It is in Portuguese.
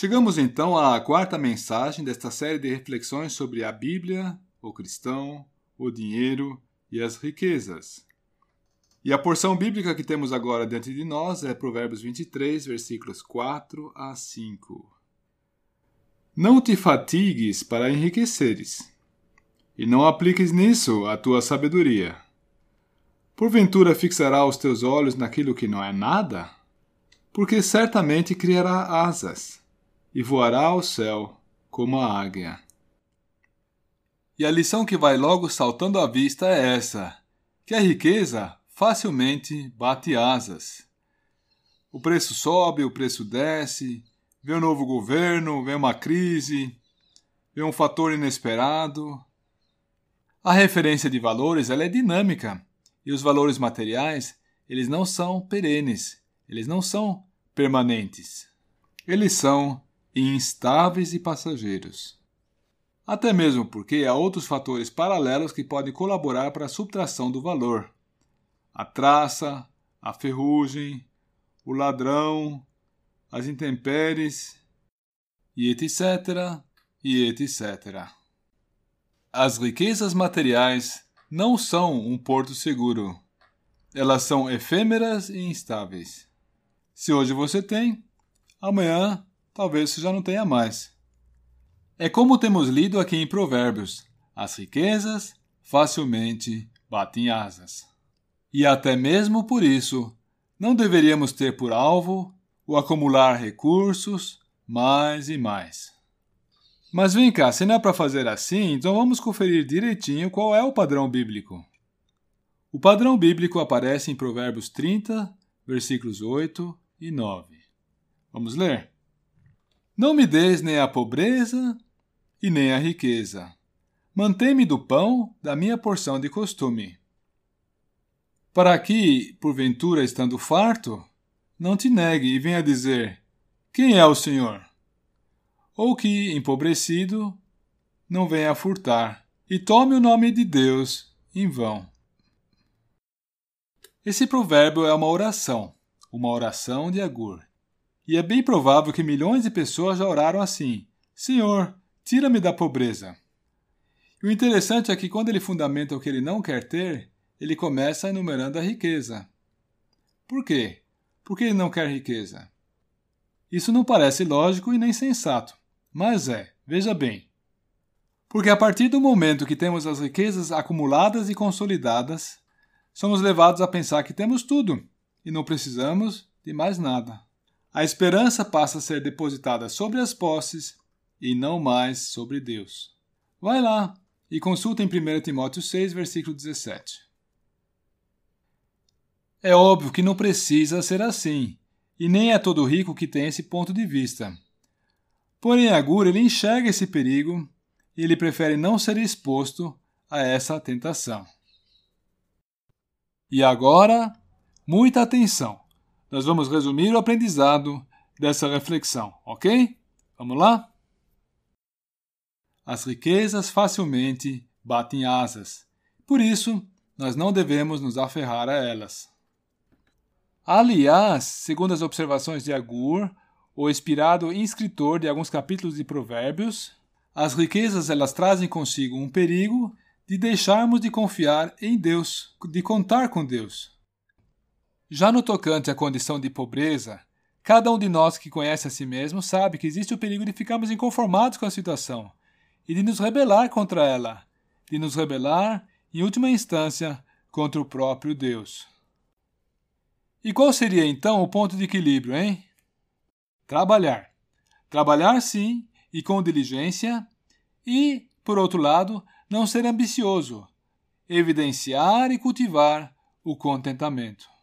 Chegamos então à quarta mensagem desta série de reflexões sobre a Bíblia, o cristão, o dinheiro e as riquezas. E a porção bíblica que temos agora diante de nós é Provérbios 23, versículos 4 a 5. Não te fatigues para enriqueceres, e não apliques nisso a tua sabedoria. Porventura fixará os teus olhos naquilo que não é nada? Porque certamente criará asas e voará ao céu como a águia. E a lição que vai logo saltando à vista é essa: que a riqueza facilmente bate asas. O preço sobe, o preço desce, vem um novo governo, vem uma crise, vem um fator inesperado. A referência de valores ela é dinâmica e os valores materiais eles não são perenes, eles não são permanentes. Eles são instáveis e passageiros. Até mesmo porque há outros fatores paralelos que podem colaborar para a subtração do valor a traça, a ferrugem, o ladrão, as intempéries, e etc., e etc. As riquezas materiais não são um porto seguro. Elas são efêmeras e instáveis. Se hoje você tem, amanhã talvez você já não tenha mais. É como temos lido aqui em Provérbios: as riquezas facilmente batem asas. E até mesmo por isso, não deveríamos ter por alvo o acumular recursos mais e mais. Mas vem cá, se não é para fazer assim, então vamos conferir direitinho qual é o padrão bíblico. O padrão bíblico aparece em Provérbios 30, versículos 8 e 9. Vamos ler? Não me des nem a pobreza e nem a riqueza. Mantém-me do pão da minha porção de costume para que, porventura estando farto, não te negue e venha dizer: Quem é o Senhor? Ou que, empobrecido, não venha furtar e tome o nome de Deus em vão. Esse provérbio é uma oração, uma oração de Agur. E é bem provável que milhões de pessoas já oraram assim: Senhor, tira-me da pobreza. E o interessante é que quando ele fundamenta o que ele não quer ter, ele começa enumerando a riqueza. Por quê? Porque ele não quer riqueza. Isso não parece lógico e nem sensato, mas é, veja bem. Porque a partir do momento que temos as riquezas acumuladas e consolidadas, somos levados a pensar que temos tudo e não precisamos de mais nada. A esperança passa a ser depositada sobre as posses e não mais sobre Deus. Vai lá e consulta em 1 Timóteo 6, versículo 17. É óbvio que não precisa ser assim, e nem é todo rico que tem esse ponto de vista. Porém, Agur ele enxerga esse perigo e ele prefere não ser exposto a essa tentação. E agora, muita atenção. Nós vamos resumir o aprendizado dessa reflexão, ok? Vamos lá? As riquezas facilmente batem asas. Por isso, nós não devemos nos aferrar a elas. Aliás, segundo as observações de Agur, o inspirado escritor de alguns capítulos de Provérbios, as riquezas elas trazem consigo um perigo de deixarmos de confiar em Deus, de contar com Deus. Já no tocante à condição de pobreza, cada um de nós que conhece a si mesmo sabe que existe o perigo de ficarmos inconformados com a situação e de nos rebelar contra ela, de nos rebelar, em última instância, contra o próprio Deus. E qual seria então o ponto de equilíbrio, hein? Trabalhar. Trabalhar sim, e com diligência, e, por outro lado, não ser ambicioso, evidenciar e cultivar o contentamento.